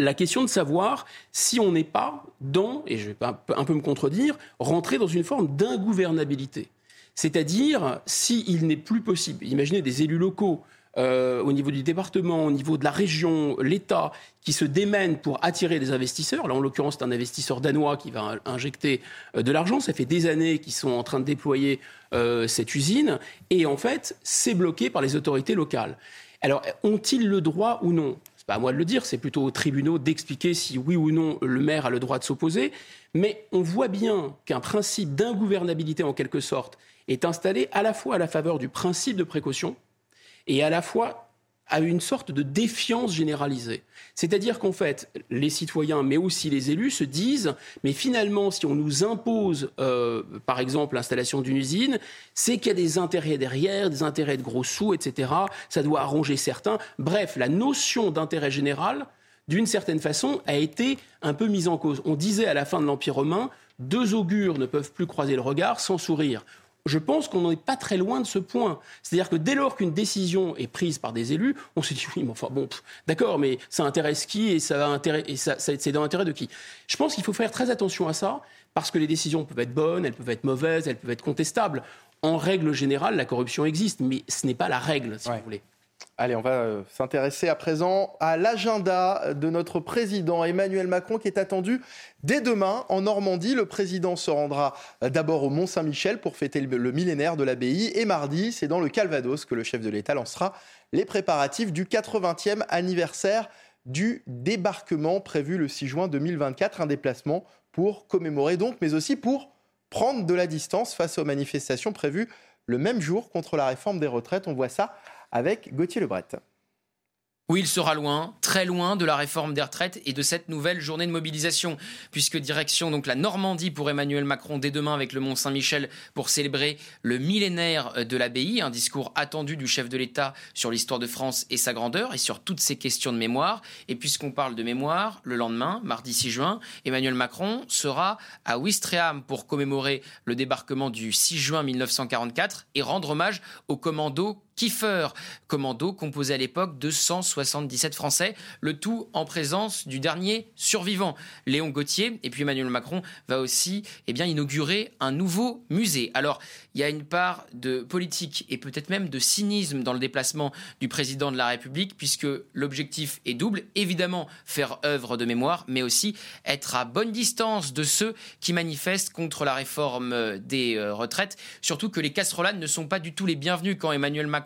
la question de savoir si on n'est pas dans, et je vais un peu me contredire, rentrer dans une forme d'ingouvernabilité. C'est-à-dire, s'il n'est plus possible, imaginez des élus locaux euh, au niveau du département, au niveau de la région, l'État, qui se démène pour attirer des investisseurs. Là, en l'occurrence, c'est un investisseur danois qui va injecter euh, de l'argent. Ça fait des années qu'ils sont en train de déployer euh, cette usine. Et en fait, c'est bloqué par les autorités locales. Alors, ont-ils le droit ou non? C'est pas à moi de le dire, c'est plutôt aux tribunaux d'expliquer si oui ou non le maire a le droit de s'opposer. Mais on voit bien qu'un principe d'ingouvernabilité, en quelque sorte, est installé à la fois à la faveur du principe de précaution, et à la fois à une sorte de défiance généralisée. C'est-à-dire qu'en fait, les citoyens, mais aussi les élus, se disent, mais finalement, si on nous impose, euh, par exemple, l'installation d'une usine, c'est qu'il y a des intérêts derrière, des intérêts de gros sous, etc. Ça doit arranger certains. Bref, la notion d'intérêt général, d'une certaine façon, a été un peu mise en cause. On disait à la fin de l'Empire romain, deux augures ne peuvent plus croiser le regard sans sourire je pense qu'on n'en est pas très loin de ce point. C'est-à-dire que dès lors qu'une décision est prise par des élus, on se dit oui, mais enfin bon, d'accord, mais ça intéresse qui et ça va et ça, c'est dans l'intérêt de qui? Je pense qu'il faut faire très attention à ça parce que les décisions peuvent être bonnes, elles peuvent être mauvaises, elles peuvent être contestables. En règle générale, la corruption existe, mais ce n'est pas la règle, si vous voulez. Allez, on va euh, s'intéresser à présent à l'agenda de notre président Emmanuel Macron qui est attendu dès demain en Normandie. Le président se rendra euh, d'abord au Mont-Saint-Michel pour fêter le millénaire de l'abbaye et mardi, c'est dans le Calvados que le chef de l'État lancera les préparatifs du 80e anniversaire du débarquement prévu le 6 juin 2024. Un déplacement pour commémorer donc, mais aussi pour prendre de la distance face aux manifestations prévues le même jour contre la réforme des retraites. On voit ça avec Gauthier Lebret. Oui, il sera loin, très loin de la réforme des retraites et de cette nouvelle journée de mobilisation, puisque direction donc la Normandie pour Emmanuel Macron dès demain avec le Mont Saint-Michel pour célébrer le millénaire de l'abbaye, un discours attendu du chef de l'État sur l'histoire de France et sa grandeur et sur toutes ces questions de mémoire. Et puisqu'on parle de mémoire, le lendemain, mardi 6 juin, Emmanuel Macron sera à Ouistreham pour commémorer le débarquement du 6 juin 1944 et rendre hommage aux commandos Kiefer, commando composé à l'époque de 177 Français, le tout en présence du dernier survivant, Léon Gauthier. Et puis Emmanuel Macron va aussi eh bien, inaugurer un nouveau musée. Alors, il y a une part de politique et peut-être même de cynisme dans le déplacement du président de la République, puisque l'objectif est double. Évidemment, faire œuvre de mémoire, mais aussi être à bonne distance de ceux qui manifestent contre la réforme des euh, retraites. Surtout que les casserolades ne sont pas du tout les bienvenus quand Emmanuel Macron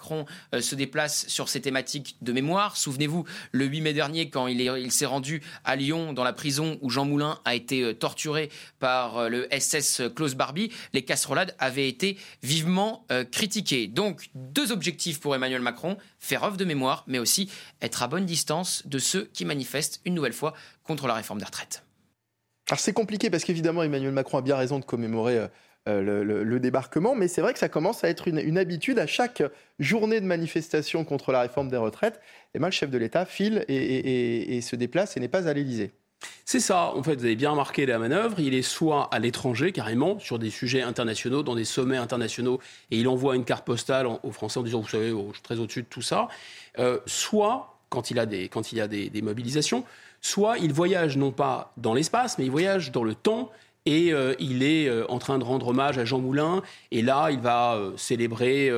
euh, se déplace sur ces thématiques de mémoire. Souvenez-vous, le 8 mai dernier, quand il, s'est rendu à Lyon, dans la prison où Jean Moulin a été euh, torturé par le SS Klaus Barbie, les casserolades avaient été vivement euh, critiqué. Donc, deux objectifs pour Emmanuel Macron, faire œuvre de mémoire, mais aussi être à bonne distance de ceux qui manifestent une nouvelle fois contre la réforme des retraites. Alors c'est compliqué parce qu'évidemment Emmanuel Macron a bien raison de commémorer euh, le, débarquement, mais c'est vrai que ça commence à être une, habitude à chaque journée de manifestation contre la réforme des retraites. Et ben, le chef de l'État file et, se déplace et n'est pas à l'Élysée. C'est ça, en fait, vous avez bien remarqué la manœuvre. Il est soit à l'étranger, carrément, sur des sujets internationaux, dans des sommets internationaux, et il envoie une carte postale aux Français en disant, vous savez, oh, je suis très au-dessus de tout ça. Euh, soit, quand il a, des, quand il y a des mobilisations, soit il voyage non pas dans l'espace, mais il voyage dans le temps et euh, il est euh, en train de rendre hommage à Jean Moulin. Et là, il va euh, célébrer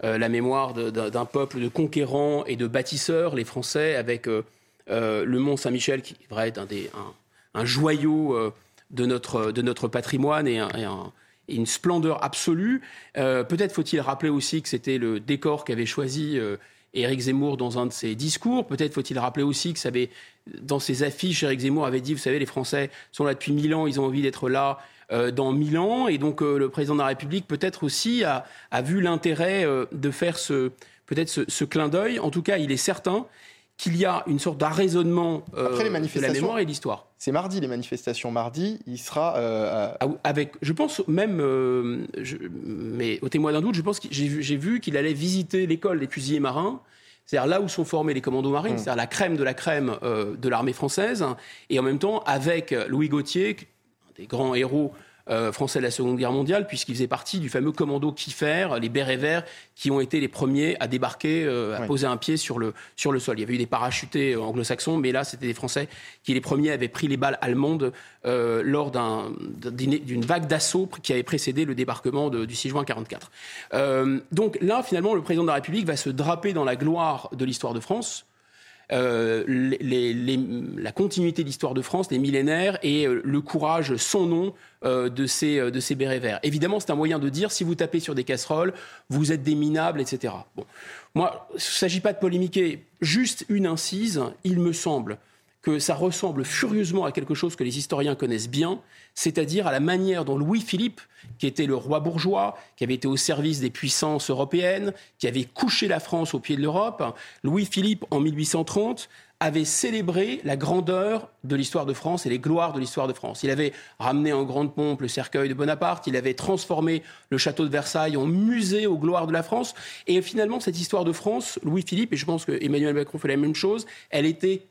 la mémoire d'un peuple de conquérants et de bâtisseurs, les Français, avec le Mont Saint-Michel, qui devrait être un, joyau de notre patrimoine et, une splendeur absolue. Peut-être faut-il rappeler aussi que c'était le décor qu'avait choisi Éric Zemmour dans un de ses discours. Peut-être faut-il rappeler aussi que ça avait, dans ses affiches, Éric Zemmour avait dit, vous savez, les Français sont là depuis mille ans, ils ont envie d'être là euh, dans mille ans. Et donc euh, le président de la République peut-être aussi a, vu l'intérêt euh, de faire ce, peut-être ce, clin d'œil. En tout cas, il est certain qu'il y a une sorte d'arraisonnement de la mémoire et de l'histoire. C'est mardi, les manifestations. Mardi, il sera... Ah avec, je pense même, mais au témoin d'un doute, je pense que j'ai vu qu'il allait visiter l'école des fusiliers marins c'est-à-dire là où sont formés les commandos marines, mmh. c'est-à-dire la crème de la crème de l'armée française, et en même temps avec Louis Gauthier, un des grands héros euh, français de la Seconde Guerre mondiale, puisqu'il faisait partie du fameux commando Kiefer, les bérets verts, qui ont été les premiers à débarquer, euh, à poser un pied sur le, sur le sol. Il y avait eu des parachutés euh, anglo-saxons, mais là, c'était des Français qui, les premiers, avaient pris les balles allemandes lors d'une vague d'assaut qui avait précédé le débarquement du 6 juin 1944. donc là, finalement, le président de la République va se draper dans la gloire de l'histoire de France euh, la continuité de l'histoire de France, les millénaires et euh, le courage sans nom euh, de, ces, de bérets verts. Évidemment, c'est un moyen de dire si vous tapez sur des casseroles, vous êtes des minables, etc. Bon. Moi, il ne s'agit pas de polémiquer, juste une incise, il me semble que ça ressemble furieusement à quelque chose que les historiens connaissent bien, c'est-à-dire à la manière dont Louis-Philippe, qui était le roi bourgeois, qui avait été au service des puissances européennes, qui avait couché la France au pied de l'Europe, Louis-Philippe, en 1830, avait célébré la grandeur de l'histoire de France et les gloires de l'histoire de France. Il avait ramené en grande pompe le cercueil de Bonaparte, il avait transformé le château de Versailles en musée aux gloires de la France. Et finalement, cette histoire de France, Louis-Philippe, et je pense que Emmanuel Macron fait la même chose, elle était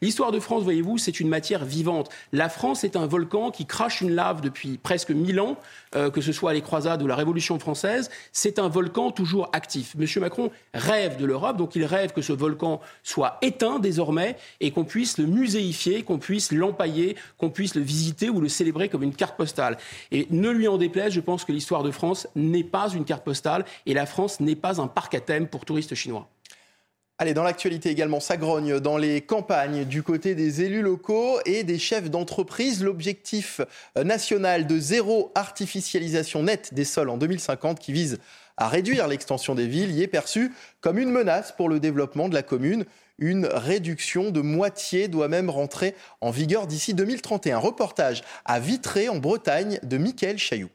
L'histoire de France, voyez-vous, c'est une matière vivante. La France est un volcan qui crache une lave depuis presque mille ans, euh, que ce soit les croisades ou la Révolution française. C'est un volcan toujours actif. Monsieur Macron rêve de l'Europe, donc il rêve que ce volcan soit éteint désormais et qu'on puisse le muséifier, qu'on puisse l'empailler, qu'on puisse le visiter ou le célébrer comme une carte postale. Et ne lui en déplaise, je pense que l'histoire de France n'est pas une carte postale et la France n'est pas un parc à thème pour touristes chinois. Allez, dans l'actualité également, ça grogne dans les campagnes du côté des élus locaux et des chefs d'entreprise. L'objectif euh, national de zéro artificialisation nette des sols en 2050 qui vise à réduire l'extension des villes y est perçu comme une menace pour le développement de la commune. Une réduction de moitié doit même rentrer en vigueur d'ici 2031. Reportage à Vitré en Bretagne de Mickaël Chailloux.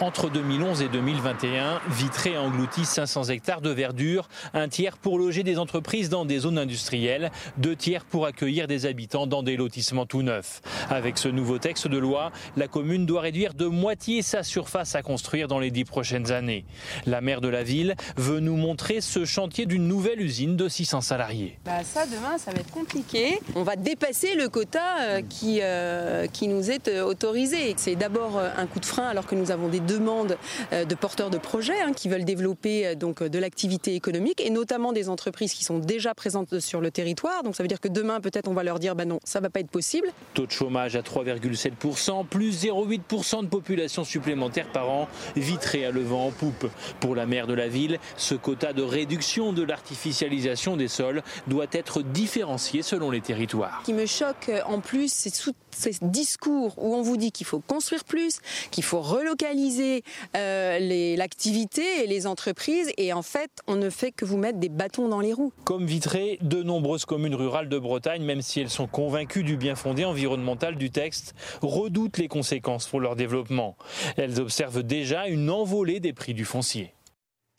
Entre 2011 et 2021, Vitré a englouti 500 hectares de verdure, un tiers pour loger des entreprises dans des zones industrielles, deux tiers pour accueillir des habitants dans des lotissements tout neufs. Avec ce nouveau texte de loi, la commune doit réduire de moitié sa surface à construire dans les dix prochaines années. La maire de la ville veut nous montrer ce chantier d'une nouvelle usine de 600 salariés. Bah ça, demain, ça va être compliqué. On va dépasser le quota euh, qui, euh, qui nous est euh, autorisé. C'est d'abord un coup de frein alors que nous avons des demande euh, de porteurs de projets hein, qui veulent développer euh, donc de l'activité économique et notamment des entreprises qui sont déjà présentes sur le territoire. Donc ça veut dire que demain peut-être on va leur dire bah non, ça va pas être possible. Taux de chômage à 3,7%, plus 0,8% de population supplémentaire par an, vitré à le vent en poupe. Pour la maire de la ville, ce quota de réduction de l'artificialisation des sols doit être différencié selon les territoires. Ce qui me choque euh, en plus, c'est ces discours où on vous dit qu'il faut construire plus, qu'il faut relocaliser euh, l'activité et les entreprises, et en fait, on ne fait que vous mettre des bâtons dans les roues. Comme Vitré, de nombreuses communes rurales de Bretagne, même si elles sont convaincues du bien fondé environnemental du texte, redoutent les conséquences pour leur développement. Elles observent déjà une envolée des prix du foncier.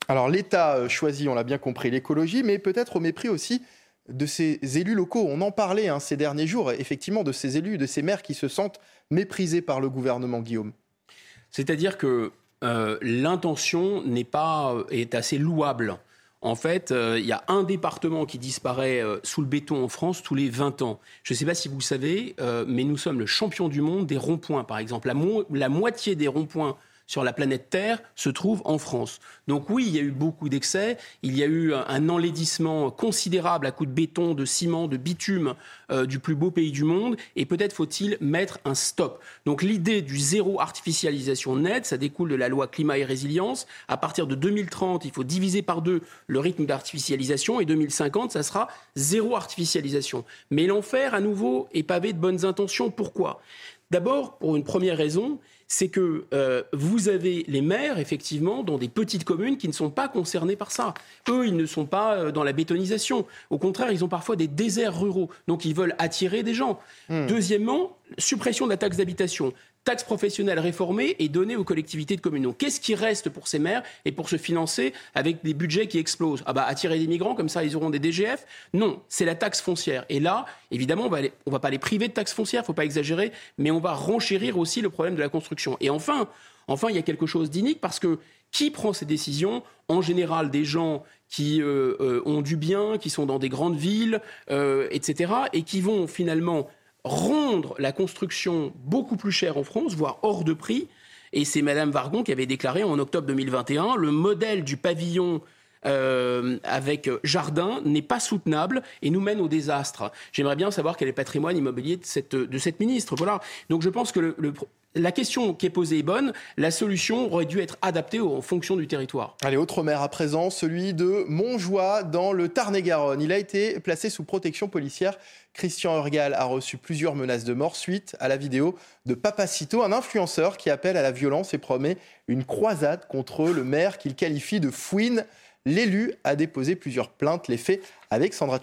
Alors l'État choisit, on l'a bien compris, l'écologie, mais peut-être au mépris aussi de ces élus locaux. On en parlait hein, ces derniers jours, effectivement, de ces élus, de ces maires qui se sentent méprisés par le gouvernement, Guillaume. C'est-à-dire que euh, l'intention n'est pas est assez louable. En fait, euh, il y a un département qui disparaît euh, sous le béton en France tous les 20 ans. Je ne sais pas si vous savez, mais nous sommes le champion du monde des ronds-points, par exemple. la moitié des ronds-points sur la planète Terre se trouve en France. Donc oui, il y a eu beaucoup d'excès, il y a eu un enlaidissement considérable à coups de béton, de ciment, de bitume euh, du plus beau pays du monde, et peut-être faut-il mettre un stop. Donc l'idée du zéro artificialisation nette, ça découle de la loi climat et résilience. À partir de 2030, il faut diviser par deux le rythme d'artificialisation, et 2050, ça sera zéro artificialisation. Mais l'enfer, à nouveau, est pavé de bonnes intentions. Pourquoi? D'abord, pour une première raison, c'est que euh, vous avez les maires, effectivement, dans des petites communes qui ne sont pas concernés par ça. Eux, ils ne sont pas euh, dans la bétonisation. Au contraire, ils ont parfois des déserts ruraux. Donc, ils veulent attirer des gens. Hmm. Deuxièmement, suppression de la taxe d'habitation taxe professionnelle réformée et donnée aux collectivités de communes. qu'est-ce qui reste pour ces maires et pour se financer avec des budgets qui explosent? Ah bah, attirer des migrants, comme ça, ils auront des DGF Non, c'est la taxe foncière. Et là, évidemment, on va, va pas les priver de taxe foncière, faut pas exagérer, mais on va renchérir aussi le problème de la construction. Et enfin, enfin, il y a quelque chose d'inique parce que qui prend ces décisions? En général, des gens qui euh, euh, ont du bien, qui sont dans des grandes villes, euh, etc., et qui vont finalement rendre la construction beaucoup plus chère en France, voire hors de prix. Et c'est Madame Vargon qui avait déclaré en octobre 2021 le modèle du pavillon euh, avec jardin n'est pas soutenable et nous mène au désastre. J'aimerais bien savoir quel est le patrimoine immobilier de cette, ministre. Voilà. Donc je pense que la question qui est posée est bonne, la solution aurait dû être adaptée en fonction du territoire. Allez, autre maire à présent, celui de Montjoie dans le Tarn-et-Garonne. Il a été placé sous protection policière. Christian Urgal a reçu plusieurs menaces de mort suite à la vidéo de Papacito, un influenceur qui appelle à la violence et promet une croisade contre le maire qu'il qualifie de fouine. L'élu a déposé plusieurs plaintes, les faits avec Sandra.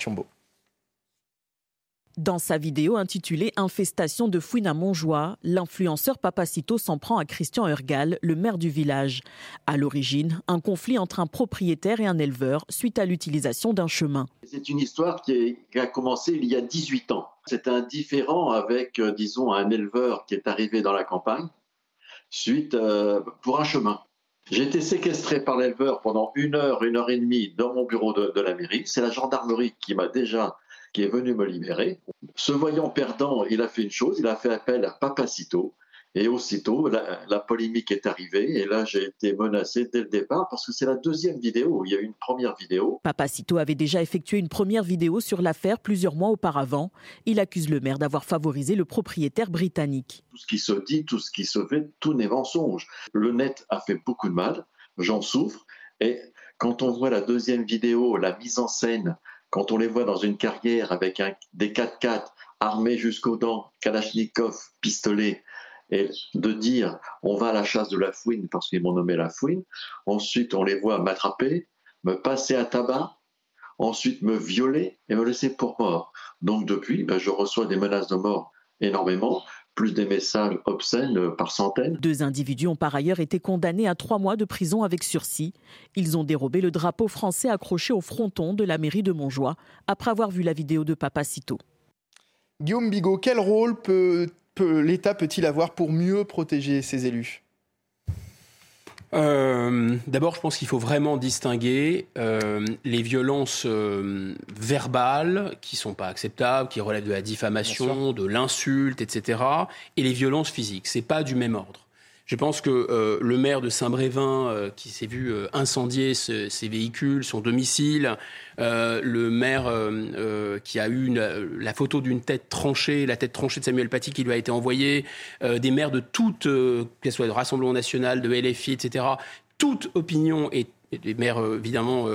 Dans sa vidéo intitulée Infestation de fouines à Montjoie, l'influenceur Papacito s'en prend à Christian Urgal, le maire du village. À l'origine, un conflit entre un propriétaire et un éleveur suite à l'utilisation d'un chemin. C'est une histoire qui, a commencé il y a 18 ans. C'est un différent avec, euh, disons, un éleveur qui est arrivé dans la campagne suite euh, pour un chemin. J'ai été séquestré par l'éleveur pendant une heure, une heure et demie dans mon bureau de la mairie. C'est la gendarmerie qui m'a déjà qui est venu me libérer. Se voyant perdant, il a fait une chose, il a fait appel à Papacito. Et aussitôt, la, polémique est arrivée et là, j'ai été menacé dès le départ parce que c'est la deuxième vidéo. Il y a eu une première vidéo. Papacito avait déjà effectué une première vidéo sur l'affaire plusieurs mois auparavant. Il accuse le maire d'avoir favorisé le propriétaire britannique. Tout ce qui se dit, tout ce qui se fait, tout n'est mensonge. Le net a fait beaucoup de mal, j'en souffre. Et quand on voit la deuxième vidéo, la mise en scène quand on les voit dans une carrière avec un, des 4x4 armés jusqu'aux dents, Kalachnikov, pistolet, et de dire on va à la chasse de la fouine parce qu'ils m'ont nommé la fouine, ensuite on les voit m'attraper, me passer à tabac, ensuite me violer et me laisser pour mort. Donc depuis, ben, je reçois des menaces de mort énormément plus des messages obscènes par centaines. Deux individus ont par ailleurs été condamnés à trois mois de prison avec sursis. Ils ont dérobé le drapeau français accroché au fronton de la mairie de Montjoie après avoir vu la vidéo de Papacito. Guillaume Bigot, quel rôle peut, l'État peut-il avoir pour mieux protéger ses élus? Euh, D'abord, je pense qu'il faut vraiment distinguer euh, les violences euh, verbales qui sont pas acceptables, qui relèvent de la diffamation, de l'insulte, etc., et les violences physiques. C'est pas du même ordre. Je pense que euh, le maire de Saint-Brévin, euh, qui s'est vu euh, incendier ses véhicules, son domicile, le maire qui a eu la photo d'une tête tranchée, la tête tranchée de Samuel Paty qui lui a été envoyée, des maires de toutes, que soit de Rassemblement national, de LFI, etc., toute opinion et des maires évidemment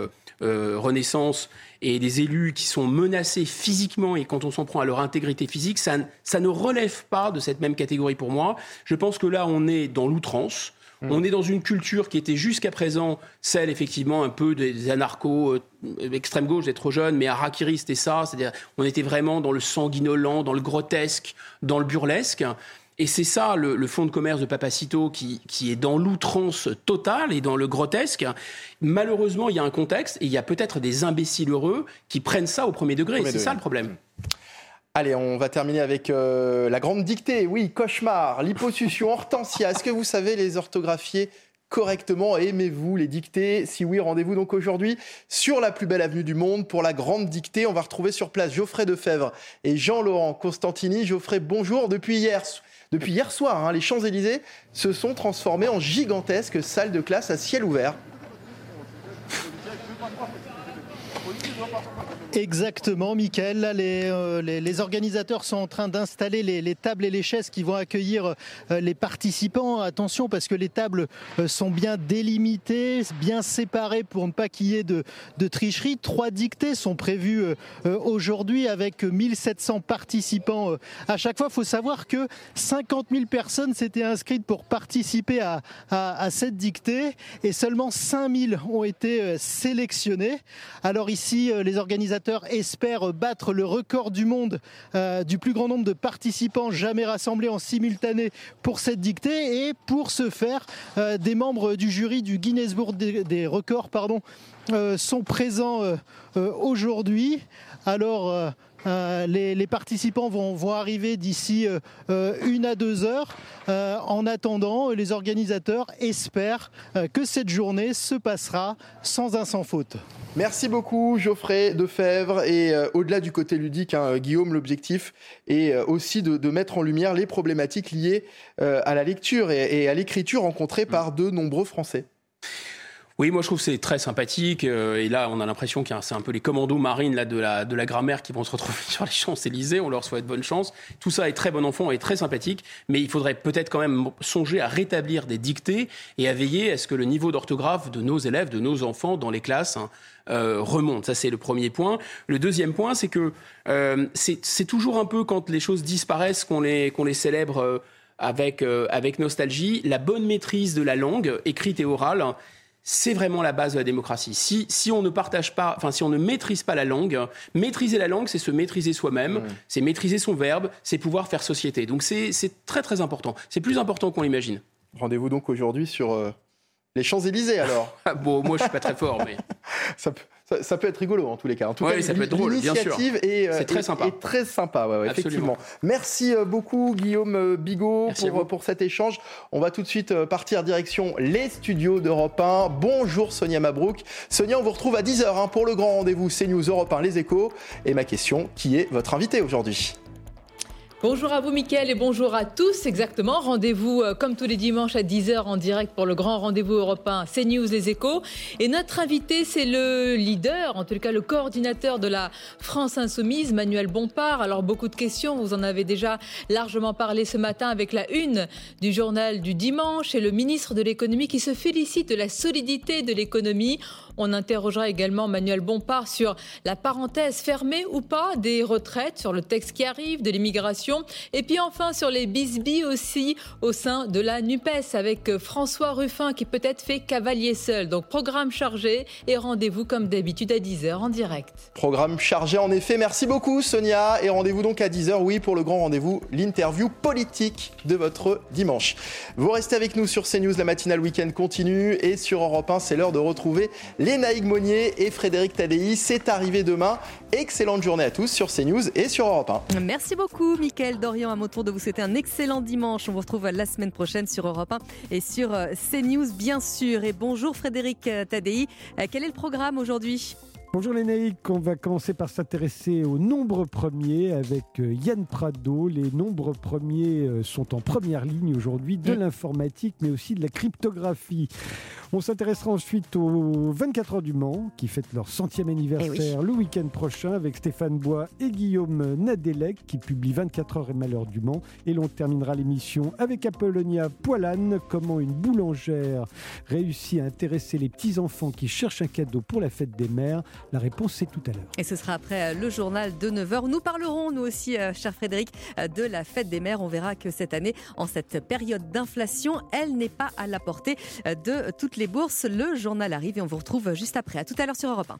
Renaissance et des élus qui sont menacés physiquement et quand on s'en prend à leur intégrité physique, ça, ça ne relève pas de cette même catégorie pour moi. Je pense que là, on est dans l'outrance. Hmm. On est dans une culture qui était jusqu'à présent celle, effectivement, un peu des anarchos, euh, extrême gauche, d'être trop jeune, mais Harakiri, c'était ça. C'est-à-dire, on était vraiment dans le sanguinolent, dans le grotesque, dans le burlesque. Et c'est ça le, fonds de commerce de Papacito qui, qui est dans l'outrance totale et dans le grotesque. Malheureusement, il y a un contexte et il y a peut-être des imbéciles heureux qui prennent ça au premier degré. C'est ça le problème. Allez, on va terminer avec euh, la grande dictée. Oui, cauchemar, liposuction, hortensia. Est-ce que vous savez les orthographier correctement? Aimez-vous les dictées? Si oui, rendez-vous donc aujourd'hui sur la plus belle avenue du monde pour la grande dictée. On va retrouver sur place Geoffrey Defebvre et Jean-Laurent Constantini. Geoffrey, bonjour. Depuis hier, depuis hier soir, hein, les Champs-Élysées se sont transformés en gigantesques salles de classe à ciel ouvert. Exactement, Mickaël. Euh, les, les, organisateurs sont en train d'installer les, tables et les chaises qui vont accueillir euh, les participants. Attention, parce que les tables euh, sont bien délimitées, bien séparées pour ne pas qu'il y ait de, de, tricherie. Trois dictées sont prévues aujourd'hui avec 1700 participants à chaque fois. Il faut savoir que 50 000 personnes s'étaient inscrites pour participer à, cette dictée et seulement 5000 ont été sélectionnés. Alors ici, les organisateurs espère battre le record du monde euh, du plus grand nombre de participants jamais rassemblés en simultané pour cette dictée. Et pour ce faire, euh, des membres du jury du Guinness Book des, records pardon, euh, sont présents aujourd'hui. Alors, euh, les, participants vont, arriver d'ici euh, euh, une à deux heures. en attendant, les organisateurs espèrent que cette journée se passera sans un sans faute. Merci beaucoup Geoffrey Defebvre. Et au-delà du côté ludique, hein, Guillaume, l'objectif est aussi de, mettre en lumière les problématiques liées à la lecture et à l'écriture rencontrées par de nombreux Français. Oui, moi je trouve que c'est très sympathique. Euh, et là, on a l'impression que c'est un peu les commandos marines là, de, la, de la grammaire qui vont se retrouver sur les Champs-Élysées. On leur souhaite bonne chance. Tout ça est très bon enfant et très sympathique. Mais il faudrait peut-être quand même songer à rétablir des dictées et à veiller à ce que le niveau d'orthographe de nos élèves, de nos enfants dans les classes, hein, euh, remonte. Ça, c'est le premier point. Le deuxième point, c'est que euh, c'est toujours un peu quand les choses disparaissent qu'on les, qu'on les célèbre avec, avec nostalgie. La bonne maîtrise de la langue, écrite et orale, c'est vraiment la base de la démocratie. Si, si on ne partage pas, enfin si on ne maîtrise pas la langue, maîtriser la langue, c'est se maîtriser soi-même, c'est maîtriser son verbe, c'est pouvoir faire société. Donc c'est très très important. C'est plus important qu'on l'imagine. Rendez-vous donc aujourd'hui sur euh, les Champs-Élysées alors. Ah, bon, moi je suis pas très fort, mais. ça peut ça, peut être rigolo en tous les cas. En tout cas, ça peut être drôle, bien sûr. Et, euh, c'est très sympa. très sympa, effectivement. Merci euh, beaucoup Guillaume euh, Bigot pour, pour cet échange. On va tout de suite partir direction les studios d'Europe 1. Bonjour Sonia Mabrouk. Sonia, on vous retrouve à 10h hein, pour le grand rendez-vous CNews Europe 1 Les Échos. Et ma question, qui est votre invité aujourd'hui? Bonjour à vous Mickaël et bonjour à tous. Exactement, rendez-vous euh, comme tous les dimanches à 10h en direct pour le grand rendez-vous européen CNews Les Échos. Et notre invité, c'est le leader, en tout cas le coordinateur de la France Insoumise, Manuel Bompard. Alors beaucoup de questions, vous en avez déjà largement parlé ce matin avec la une du journal du dimanche et le ministre de l'économie qui se félicite de la solidité de l'économie. On interrogera également Manuel Bompard sur la parenthèse fermée ou pas des retraites, sur le texte qui arrive, de l'immigration. Et puis enfin sur les bisbis aussi au sein de la NUPES avec François Ruffin qui peut-être fait cavalier seul. Donc programme chargé et rendez-vous comme d'habitude à 10h en direct. Programme chargé en effet. Merci beaucoup Sonia. Et rendez-vous donc à 10h, oui, pour le grand rendez-vous, l'interview politique de votre dimanche. Vous restez avec nous sur CNews, la matinale week-end continue. Et sur Europe 1, c'est l'heure de retrouver Lénaïque Monnier et Frédéric Tadei. C'est arrivé demain. Excellente journée à tous sur CNews et sur Europe 1. Merci beaucoup, Mickaël Dorian. À mon tour de vous souhaiter un excellent dimanche. On vous retrouve la semaine prochaine sur Europe 1 et sur euh, CNews, bien sûr. Et bonjour, Frédéric euh, Tadei. Euh, quel est le programme aujourd'hui? Bonjour les naïcs, on va commencer par s'intéresser aux nombres premiers avec Yann Prado. Les nombres premiers sont en première ligne aujourd'hui de l'informatique mais aussi de la cryptographie. On s'intéressera ensuite aux 24 heures du Mans qui fêtent leur centième anniversaire eh le week-end prochain avec Stéphane Bois et Guillaume Nadelec qui publient 24 heures et malheur du Mans. Et l'on terminera l'émission avec Apollonia Poilane, comment une boulangère réussit à intéresser les petits-enfants qui cherchent un cadeau pour la fête des mères. La réponse, c'est tout à l'heure. Et ce sera après euh, le journal de 9h. Nous parlerons, nous aussi, euh, cher Frédéric, euh, de la fête des mères. On verra que cette année, en cette période d'inflation, elle n'est pas à la portée de toutes les bourses. Le journal arrive et on vous retrouve juste après. À tout à l'heure sur Europe 1.